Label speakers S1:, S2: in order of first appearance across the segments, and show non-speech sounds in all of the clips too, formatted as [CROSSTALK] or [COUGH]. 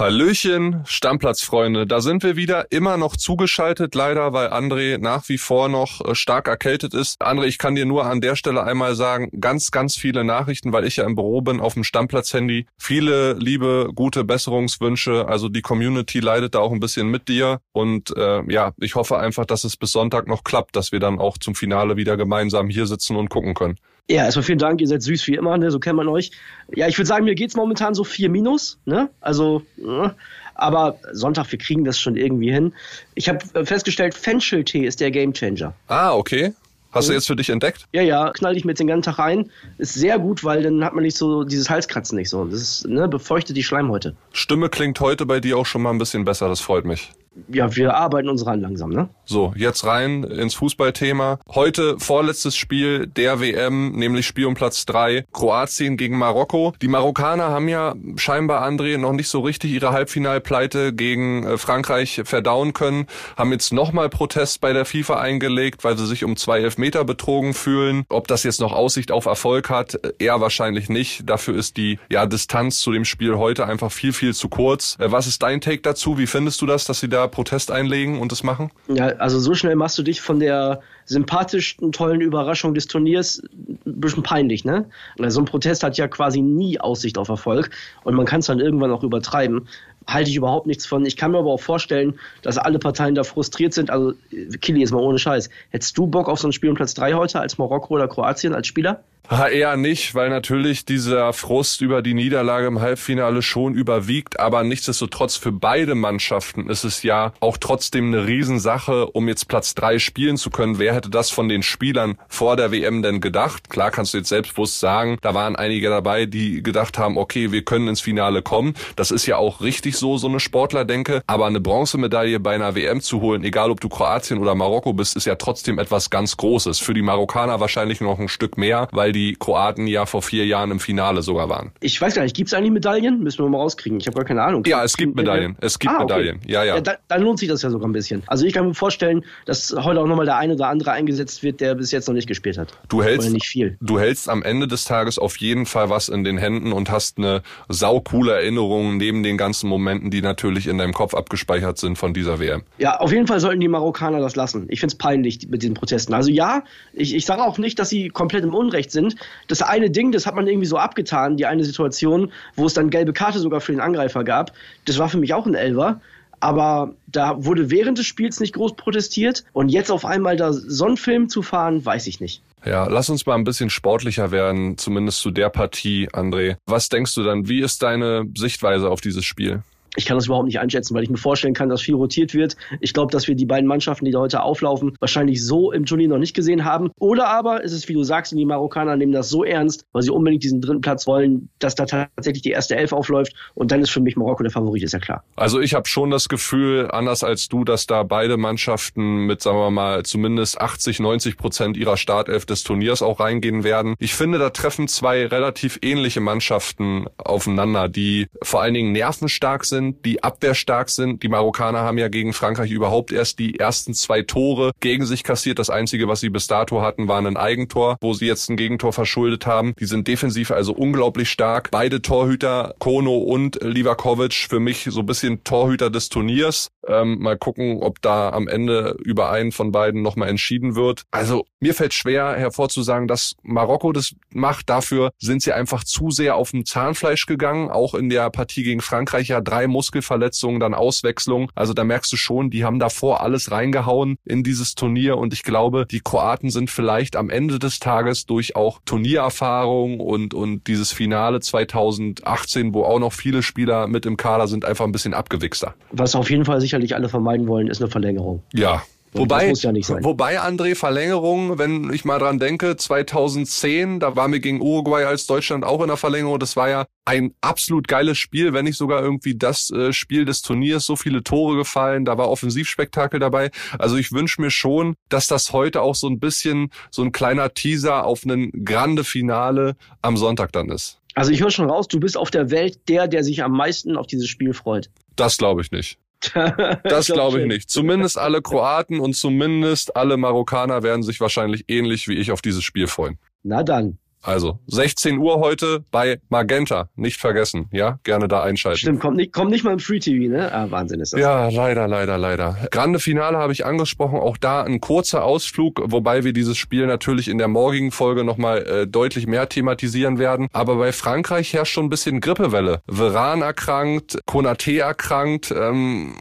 S1: Hallöchen, Stammplatzfreunde. Da sind wir wieder, immer noch zugeschaltet, leider, weil André nach wie vor noch äh, stark erkältet ist. André, ich kann dir nur an der Stelle einmal sagen, ganz, ganz viele Nachrichten, weil ich ja im Büro bin, auf dem Stammplatz-Handy. Viele liebe, gute Besserungswünsche. Also die Community leidet da auch ein bisschen mit dir. Und äh, ja, ich hoffe einfach, dass es bis Sonntag noch klappt, dass wir dann auch zum Finale wieder gemeinsam hier sitzen und gucken können.
S2: Ja, erstmal vielen Dank, ihr seid süß wie immer, ne? so kennt man euch. Ja, ich würde sagen, mir geht's momentan so vier minus, ne? Also, ne? aber Sonntag, wir kriegen das schon irgendwie hin. Ich habe festgestellt, Fencheltee ist der Gamechanger.
S1: Ah, okay. Hast du jetzt für dich entdeckt?
S2: Ja, ja, knall ich mir jetzt den ganzen Tag rein. Ist sehr gut, weil dann hat man nicht so dieses Halskratzen nicht so. Das ist, ne, befeuchtet die Schleimhäute.
S1: Stimme klingt heute bei dir auch schon mal ein bisschen besser, das freut mich
S2: ja, wir arbeiten uns ran langsam, ne?
S1: So, jetzt rein ins Fußballthema. Heute vorletztes Spiel der WM, nämlich Spiel um Platz drei Kroatien gegen Marokko. Die Marokkaner haben ja scheinbar, André, noch nicht so richtig ihre Halbfinalpleite gegen äh, Frankreich verdauen können, haben jetzt nochmal Protest bei der FIFA eingelegt, weil sie sich um zwei Elfmeter betrogen fühlen. Ob das jetzt noch Aussicht auf Erfolg hat, eher wahrscheinlich nicht. Dafür ist die ja, Distanz zu dem Spiel heute einfach viel, viel zu kurz. Äh, was ist dein Take dazu? Wie findest du das, dass sie da Protest einlegen und das machen?
S2: Ja, also so schnell machst du dich von der sympathischsten, tollen Überraschung des Turniers ein bisschen peinlich, ne? So ein Protest hat ja quasi nie Aussicht auf Erfolg und man kann es dann irgendwann auch übertreiben. Halte ich überhaupt nichts von. Ich kann mir aber auch vorstellen, dass alle Parteien da frustriert sind. Also, Kili, ist mal ohne Scheiß. Hättest du Bock auf so ein Spiel um Platz 3 heute als Marokko oder Kroatien als Spieler?
S1: Ha, eher nicht, weil natürlich dieser Frust über die Niederlage im Halbfinale schon überwiegt, aber nichtsdestotrotz für beide Mannschaften ist es ja auch trotzdem eine Riesensache, um jetzt Platz drei spielen zu können. Wer hätte das von den Spielern vor der WM denn gedacht? Klar kannst du jetzt selbstbewusst sagen, da waren einige dabei, die gedacht haben, okay, wir können ins Finale kommen. Das ist ja auch richtig so, so eine Sportlerdenke. Aber eine Bronzemedaille bei einer WM zu holen, egal ob du Kroatien oder Marokko bist, ist ja trotzdem etwas ganz Großes. Für die Marokkaner wahrscheinlich noch ein Stück mehr, weil die Kroaten ja vor vier Jahren im Finale sogar waren.
S2: Ich weiß gar nicht, gibt es eigentlich Medaillen? Müssen wir mal rauskriegen. Ich habe gar keine Ahnung.
S1: Ja, es gibt Medaillen. Es gibt ah, okay. Medaillen. Ja, ja. ja
S2: da, dann lohnt sich das ja sogar ein bisschen. Also ich kann mir vorstellen, dass heute auch nochmal der eine oder andere eingesetzt wird, der bis jetzt noch nicht gespielt hat.
S1: Du hältst, nicht viel. Du hältst am Ende des Tages auf jeden Fall was in den Händen und hast eine saukoole Erinnerung neben den ganzen Momenten, die natürlich in deinem Kopf abgespeichert sind von dieser WM.
S2: Ja, auf jeden Fall sollten die Marokkaner das lassen. Ich finde es peinlich mit diesen Protesten. Also ja, ich, ich sage auch nicht, dass sie komplett im Unrecht sind. Das eine Ding, das hat man irgendwie so abgetan, die eine Situation, wo es dann gelbe Karte sogar für den Angreifer gab. Das war für mich auch ein Elver. Aber da wurde während des Spiels nicht groß protestiert. Und jetzt auf einmal da so einen Film zu fahren, weiß ich nicht.
S1: Ja, lass uns mal ein bisschen sportlicher werden, zumindest zu der Partie, André. Was denkst du dann? Wie ist deine Sichtweise auf dieses Spiel?
S2: Ich kann das überhaupt nicht einschätzen, weil ich mir vorstellen kann, dass viel rotiert wird. Ich glaube, dass wir die beiden Mannschaften, die da heute auflaufen, wahrscheinlich so im Turnier noch nicht gesehen haben. Oder aber ist es, wie du sagst, die Marokkaner nehmen das so ernst, weil sie unbedingt diesen dritten Platz wollen, dass da tatsächlich die erste Elf aufläuft. Und dann ist für mich Marokko der Favorit, ist ja klar.
S1: Also ich habe schon das Gefühl, anders als du, dass da beide Mannschaften mit, sagen wir mal, zumindest 80, 90 Prozent ihrer Startelf des Turniers auch reingehen werden. Ich finde, da treffen zwei relativ ähnliche Mannschaften aufeinander, die vor allen Dingen nervenstark sind sind, die abwehrstark sind. Die Marokkaner haben ja gegen Frankreich überhaupt erst die ersten zwei Tore gegen sich kassiert. Das einzige, was sie bis dato hatten, war ein Eigentor, wo sie jetzt ein Gegentor verschuldet haben. Die sind defensiv also unglaublich stark. Beide Torhüter, Kono und Livakovic, für mich so ein bisschen Torhüter des Turniers. Ähm, mal gucken, ob da am Ende über einen von beiden nochmal entschieden wird. Also mir fällt schwer hervorzusagen, dass Marokko das macht. Dafür sind sie einfach zu sehr auf dem Zahnfleisch gegangen. Auch in der Partie gegen Frankreich ja drei Muskelverletzungen, dann Auswechslung. Also da merkst du schon, die haben davor alles reingehauen in dieses Turnier und ich glaube, die Kroaten sind vielleicht am Ende des Tages durch auch Turniererfahrung und, und dieses Finale 2018, wo auch noch viele Spieler mit im Kader sind, einfach ein bisschen abgewichster.
S2: Was auf jeden Fall sicherlich alle vermeiden wollen, ist eine Verlängerung.
S1: Ja, Wobei, ja wobei, André, Verlängerung, wenn ich mal dran denke, 2010, da waren wir gegen Uruguay als Deutschland auch in der Verlängerung. Das war ja ein absolut geiles Spiel, wenn nicht sogar irgendwie das äh, Spiel des Turniers. So viele Tore gefallen, da war Offensivspektakel dabei. Also ich wünsche mir schon, dass das heute auch so ein bisschen so ein kleiner Teaser auf einen grande Finale am Sonntag dann ist.
S2: Also ich höre schon raus, du bist auf der Welt der, der sich am meisten auf dieses Spiel freut.
S1: Das glaube ich nicht. [LAUGHS] Das glaube ich nicht. Zumindest alle [LAUGHS] Kroaten und zumindest alle Marokkaner werden sich wahrscheinlich ähnlich wie ich auf dieses Spiel freuen.
S2: Na dann.
S1: Also 16 Uhr heute bei Magenta. Nicht vergessen, ja? Gerne da einschalten.
S2: Stimmt, kommt nicht, kommt nicht mal im Free TV, ne? Ah, Wahnsinn ist das.
S1: Ja, leider, leider, leider. Grande Finale habe ich angesprochen. Auch da ein kurzer Ausflug, wobei wir dieses Spiel natürlich in der morgigen Folge nochmal äh, deutlich mehr thematisieren werden. Aber bei Frankreich herrscht schon ein bisschen Grippewelle. Veran erkrankt, Konate erkrankt. Ähm,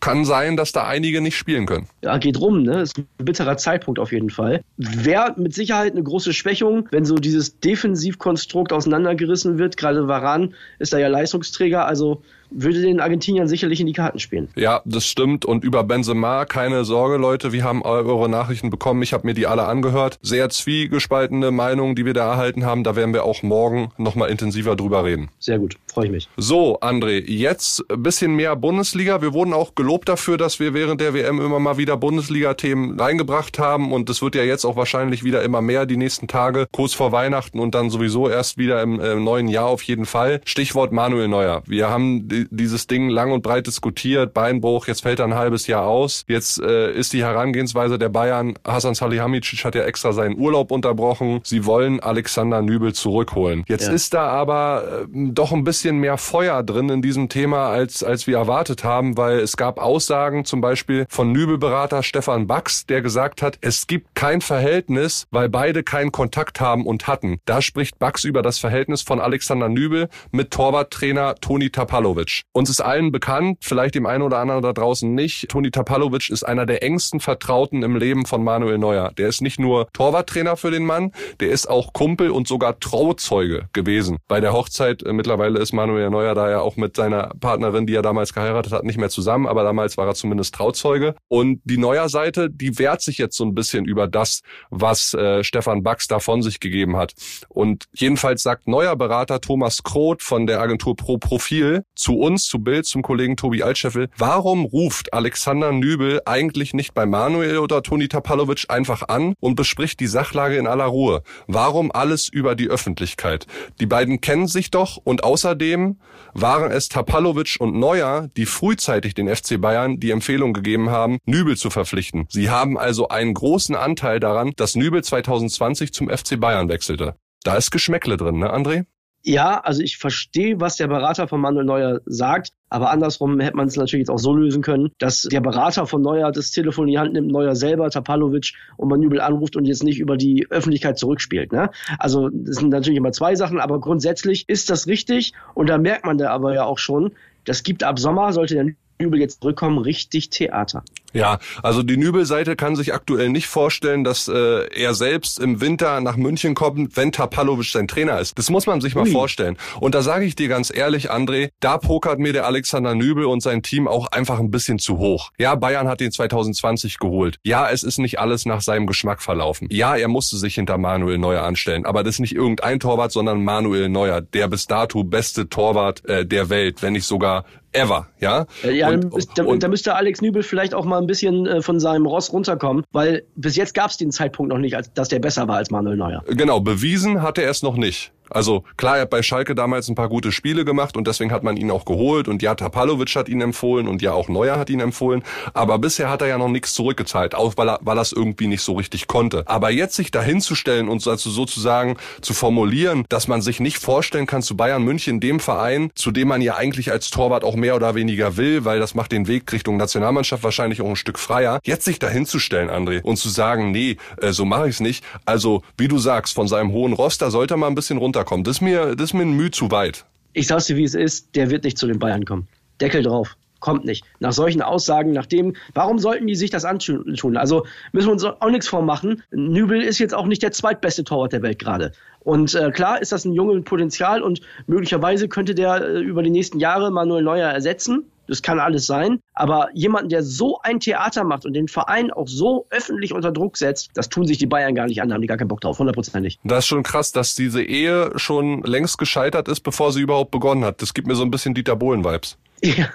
S1: kann sein, dass da einige nicht spielen können.
S2: Ja, geht rum, ne? Ist ein bitterer Zeitpunkt auf jeden Fall. Wäre mit Sicherheit eine große Schwächung, wenn so dieses Defensivkonstrukt auseinandergerissen wird. Gerade Varan ist da ja Leistungsträger, also würde den Argentiniern sicherlich in die Karten spielen.
S1: Ja, das stimmt. Und über Benzema, keine Sorge, Leute, wir haben eure Nachrichten bekommen. Ich habe mir die alle angehört. Sehr zwiegespaltene Meinungen, die wir da erhalten haben. Da werden wir auch morgen nochmal intensiver drüber reden.
S2: Sehr gut, freue ich mich.
S1: So, André, jetzt ein bisschen mehr Bundesliga. Wir wurden auch gelobt dafür, dass wir während der WM immer mal wieder Bundesliga-Themen reingebracht haben. Und das wird ja jetzt auch wahrscheinlich wieder immer mehr die nächsten Tage, kurz vor Weihnachten und dann sowieso erst wieder im, im neuen Jahr auf jeden Fall. Stichwort Manuel Neuer. Wir haben dieses Ding lang und breit diskutiert, Beinbruch, jetzt fällt er ein halbes Jahr aus. Jetzt äh, ist die Herangehensweise der Bayern, Hasan Salihamidzic hat ja extra seinen Urlaub unterbrochen. Sie wollen Alexander Nübel zurückholen. Jetzt ja. ist da aber äh, doch ein bisschen mehr Feuer drin in diesem Thema, als, als wir erwartet haben, weil es gab Aussagen zum Beispiel von Nübelberater Stefan Bax, der gesagt hat, es gibt kein Verhältnis, weil beide keinen Kontakt haben und hatten. Da spricht Bax über das Verhältnis von Alexander Nübel mit Torwarttrainer Toni Tapalovic. Uns ist allen bekannt, vielleicht dem einen oder anderen da draußen nicht, Toni Tapalovic ist einer der engsten Vertrauten im Leben von Manuel Neuer. Der ist nicht nur Torwarttrainer für den Mann, der ist auch Kumpel und sogar Trauzeuge gewesen. Bei der Hochzeit, äh, mittlerweile ist Manuel Neuer da ja auch mit seiner Partnerin, die er damals geheiratet hat, nicht mehr zusammen, aber damals war er zumindest Trauzeuge. Und die Neuer-Seite, die wehrt sich jetzt so ein bisschen über das, was äh, Stefan Bax da von sich gegeben hat. Und jedenfalls sagt neuer Berater Thomas Kroth von der Agentur Pro Profil zu uns, zu Bild, zum Kollegen Tobi Altscheffel. Warum ruft Alexander Nübel eigentlich nicht bei Manuel oder Toni Tapalovic einfach an und bespricht die Sachlage in aller Ruhe? Warum alles über die Öffentlichkeit? Die beiden kennen sich doch und außerdem waren es Tapalovic und Neuer, die frühzeitig den FC Bayern die Empfehlung gegeben haben, Nübel zu verpflichten. Sie haben also einen großen Anteil daran, dass Nübel 2020 zum FC Bayern wechselte. Da ist Geschmäckle drin, ne, André?
S2: Ja, also ich verstehe, was der Berater von Manuel Neuer sagt, aber andersrum hätte man es natürlich jetzt auch so lösen können, dass der Berater von Neuer das Telefon in die Hand nimmt, Neuer selber, Tapalovic und Manübel anruft und jetzt nicht über die Öffentlichkeit zurückspielt. Ne? Also das sind natürlich immer zwei Sachen, aber grundsätzlich ist das richtig und da merkt man da aber ja auch schon, das gibt ab Sommer, sollte der Nübel jetzt zurückkommen, richtig Theater.
S1: Ja, also die Nübel-Seite kann sich aktuell nicht vorstellen, dass äh, er selbst im Winter nach München kommt, wenn Tapalovic sein Trainer ist. Das muss man sich mal Ui. vorstellen. Und da sage ich dir ganz ehrlich, André, da pokert mir der Alexander Nübel und sein Team auch einfach ein bisschen zu hoch. Ja, Bayern hat ihn 2020 geholt. Ja, es ist nicht alles nach seinem Geschmack verlaufen. Ja, er musste sich hinter Manuel Neuer anstellen. Aber das ist nicht irgendein Torwart, sondern Manuel Neuer, der bis dato beste Torwart äh, der Welt, wenn nicht sogar ever, ja.
S2: Ja, und, da, und, da müsste Alex Nübel vielleicht auch mal ein bisschen äh, von seinem Ross runterkommen, weil bis jetzt gab es den Zeitpunkt noch nicht, dass der besser war als Manuel Neuer.
S1: Genau, bewiesen hatte er es noch nicht. Also klar, er hat bei Schalke damals ein paar gute Spiele gemacht und deswegen hat man ihn auch geholt und ja, Tapalovic hat ihn empfohlen und ja, auch Neuer hat ihn empfohlen. Aber bisher hat er ja noch nichts zurückgezahlt, auch weil er, weil er es irgendwie nicht so richtig konnte. Aber jetzt sich dahinzustellen und also sozusagen zu formulieren, dass man sich nicht vorstellen kann zu Bayern München, dem Verein, zu dem man ja eigentlich als Torwart auch mehr oder weniger will, weil das macht den Weg Richtung Nationalmannschaft wahrscheinlich auch ein Stück freier. Jetzt sich dahinzustellen, André, und zu sagen, nee, äh, so mache ich es nicht. Also, wie du sagst, von seinem hohen Roster sollte man ein bisschen runter runterkommt. Das ist mir, das ist mir ein Mühe zu weit.
S2: Ich sag's dir, wie es ist, der wird nicht zu den Bayern kommen. Deckel drauf. Kommt nicht. Nach solchen Aussagen, nach dem, warum sollten die sich das antun? Also müssen wir uns auch nichts vormachen. Nübel ist jetzt auch nicht der zweitbeste Torwart der Welt gerade. Und äh, klar ist das ein junges Potenzial und möglicherweise könnte der äh, über die nächsten Jahre Manuel Neuer ersetzen. Das kann alles sein. Aber jemanden, der so ein Theater macht und den Verein auch so öffentlich unter Druck setzt, das tun sich die Bayern gar nicht an, da haben die gar keinen Bock drauf, hundertprozentig.
S1: Das ist schon krass, dass diese Ehe schon längst gescheitert ist, bevor sie überhaupt begonnen hat. Das gibt mir so ein bisschen Dieter Bohlen-Vibes. [LAUGHS]
S2: Ja,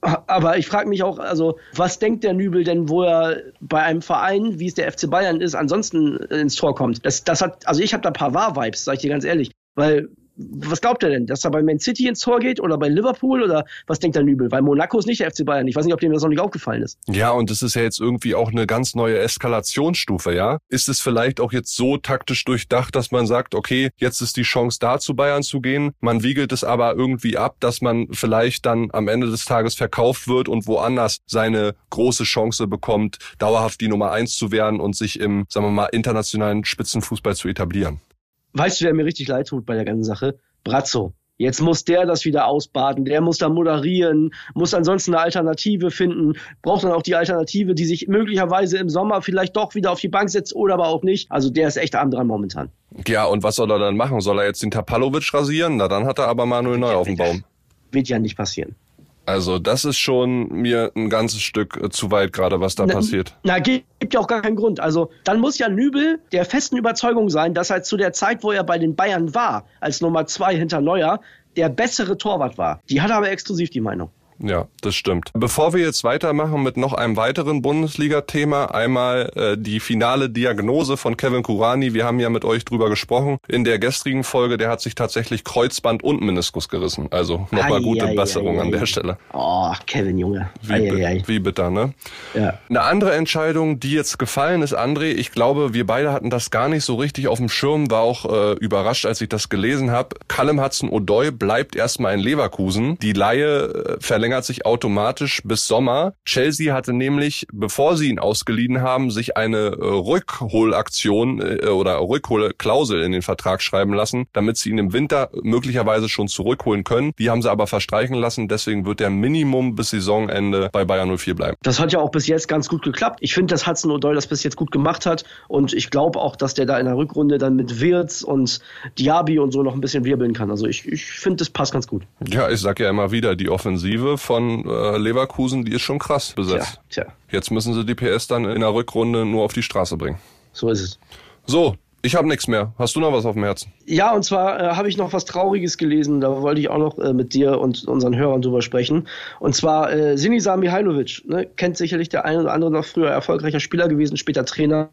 S2: aber ich frage mich auch, also was denkt der Nübel denn, wo er bei einem Verein, wie es der FC Bayern ist, ansonsten ins Tor kommt? Das, das hat, also ich habe da ein paar Wahr-Vibes, sag ich dir ganz ehrlich. Weil Was glaubt er denn? Dass er bei Man City ins Tor geht oder bei Liverpool oder was denkt der Nübel? Weil Monaco ist nicht der FC Bayern. Ich weiß nicht, ob dem das noch nicht aufgefallen ist.
S1: Ja, und das ist ja jetzt irgendwie auch eine ganz neue Eskalationsstufe, ja? Ist es vielleicht auch jetzt so taktisch durchdacht, dass man sagt, okay, jetzt ist die Chance da, zu Bayern zu gehen. Man wiegelt es aber irgendwie ab, dass man vielleicht dann am Ende des Tages verkauft wird und woanders seine große Chance bekommt, dauerhaft die Nummer eins zu werden und sich im, sagen wir mal, internationalen Spitzenfußball zu etablieren.
S2: Weißt du, wer mir richtig leid tut bei der ganzen Sache? Brazzo. Jetzt muss der das wieder ausbaden, der muss da moderieren, muss ansonsten eine Alternative finden, braucht dann auch die Alternative, die sich möglicherweise im Sommer vielleicht doch wieder auf die Bank setzt oder aber auch nicht. Also der ist echt arm dran momentan.
S1: Ja, und was soll er dann machen? Soll er jetzt den Tapalovic rasieren? Na, dann hat er aber Manuel Neu auf dem Baum.
S2: Wird ja nicht passieren.
S1: Also das ist schon mir ein ganzes Stück äh, zu weit gerade, was da
S2: na,
S1: passiert.
S2: Na, gibt ja auch gar keinen Grund. Also dann muss ja Nübel der festen Überzeugung sein, dass er zu der Zeit, wo er bei den Bayern war, als Nummer zwei hinter Neuer, der bessere Torwart war. Die hat aber exklusiv die Meinung.
S1: Ja, das stimmt. Bevor wir jetzt weitermachen mit noch einem weiteren Bundesliga-Thema, einmal äh, die finale Diagnose von Kevin Kurani. Wir haben ja mit euch drüber gesprochen. In der gestrigen Folge, der hat sich tatsächlich Kreuzband und Meniskus gerissen. Also nochmal gute ei, Besserung ei, ei, an der Stelle.
S2: Oh, Kevin, Junge.
S1: Wie, wie bitter, ne?
S2: Ja.
S1: Eine andere Entscheidung, die jetzt gefallen ist, André, ich glaube, wir beide hatten das gar nicht so richtig auf dem Schirm, war auch äh, überrascht, als ich das gelesen habe. Callum Hudson-Odoi bleibt erstmal in Leverkusen. Die Laie äh, verlängert verlängert sich automatisch bis Sommer. Chelsea hatte nämlich, bevor sie ihn ausgeliehen haben, sich eine äh, Rückholaktion äh, oder Rückholklausel in den Vertrag schreiben lassen, damit sie ihn im Winter möglicherweise schon zurückholen können. Die haben sie aber verstreichen lassen, deswegen wird der Minimum bis Saisonende bei Bayern 04 bleiben.
S2: Das hat ja auch bis jetzt ganz gut geklappt. Ich finde, dass Hudson O'Doyle das bis jetzt gut gemacht hat und ich glaube auch, dass der da in der Rückrunde dann mit Wirtz und Diaby und so noch ein bisschen wirbeln kann. Also ich, ich finde, das passt ganz gut.
S1: Ja, ich sag ja immer wieder, die Offensive von äh, Leverkusen, die ist schon krass besetzt.
S2: Tja, tja.
S1: Jetzt müssen sie die PS dann in der Rückrunde nur auf die Straße bringen.
S2: So ist es.
S1: So, ich habe nichts mehr. Hast du noch was auf dem Herzen?
S2: Ja, und zwar äh, habe ich noch was Trauriges gelesen. Da wollte ich auch noch äh, mit dir und unseren Hörern drüber sprechen. Und zwar äh, Sinisa Mihailovic. Ne? Kennt sicherlich der eine oder andere noch früher erfolgreicher Spieler gewesen, später Trainer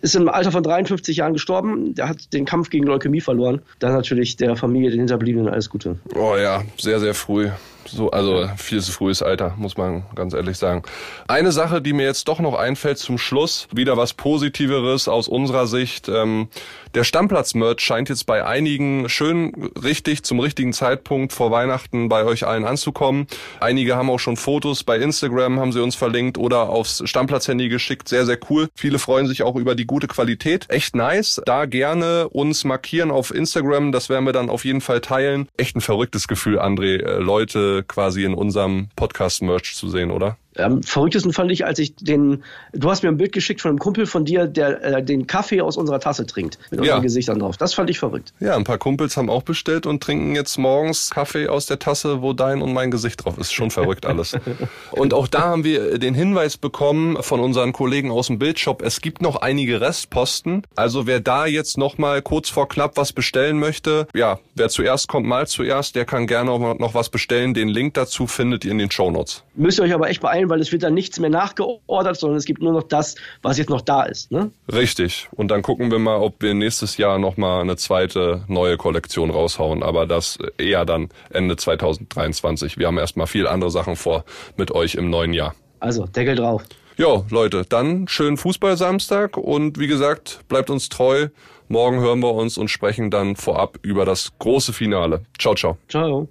S2: ist im Alter von 53 Jahren gestorben. Der hat den Kampf gegen Leukämie verloren. Dann natürlich der Familie, den Hinterbliebenen alles Gute.
S1: Oh ja, sehr, sehr früh. So, also viel zu frühes Alter, muss man ganz ehrlich sagen. Eine Sache, die mir jetzt doch noch einfällt zum Schluss, wieder was Positiveres aus unserer Sicht. Ähm, der Stammplatz-Merch scheint jetzt bei einigen schön richtig zum richtigen Zeitpunkt vor Weihnachten bei euch allen anzukommen. Einige haben auch schon Fotos bei Instagram, haben sie uns verlinkt oder aufs Stammplatz-Handy geschickt. Sehr, sehr cool. Viele freuen sich auch über die gute Qualität. Echt nice. Da gerne uns markieren auf Instagram. Das werden wir dann auf jeden Fall teilen. Echt ein verrücktes Gefühl, André, äh, Leute quasi in unserem Podcast-Merch zu sehen, oder?
S2: Am verrücktesten fand ich, als ich den, du hast mir ein Bild geschickt von einem Kumpel von dir, der äh, den Kaffee aus unserer Tasse trinkt, mit unseren ja. Gesichtern drauf. Das fand ich verrückt.
S1: Ja, ein paar Kumpels haben auch bestellt und trinken jetzt morgens Kaffee aus der Tasse, wo dein und mein Gesicht drauf ist. Schon verrückt alles. [LAUGHS] und auch da haben wir den Hinweis bekommen von unseren Kollegen aus dem Bildshop, es gibt noch einige Restposten. Also wer da jetzt noch mal kurz vor knapp was bestellen möchte, ja, wer zuerst kommt, mal zuerst, der kann gerne noch was bestellen. Den Link dazu findet ihr in den Show Notes.
S2: Müsst ihr euch aber echt beeilen, weil es wird dann nichts mehr nachgeordert, sondern es gibt nur noch das, was jetzt noch da ist. Ne?
S1: Richtig. Und dann gucken wir mal, ob wir nächstes Jahr nochmal eine zweite neue Kollektion raushauen. Aber das eher dann Ende 2023. Wir haben erstmal viel andere Sachen vor mit euch im neuen Jahr.
S2: Also, Deckel drauf.
S1: Ja, Leute, dann schönen Fußball-Samstag und wie gesagt, bleibt uns treu. Morgen hören wir uns und sprechen dann vorab über das große Finale. Ciao, ciao.
S2: Ciao.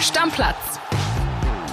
S3: Stammplatz.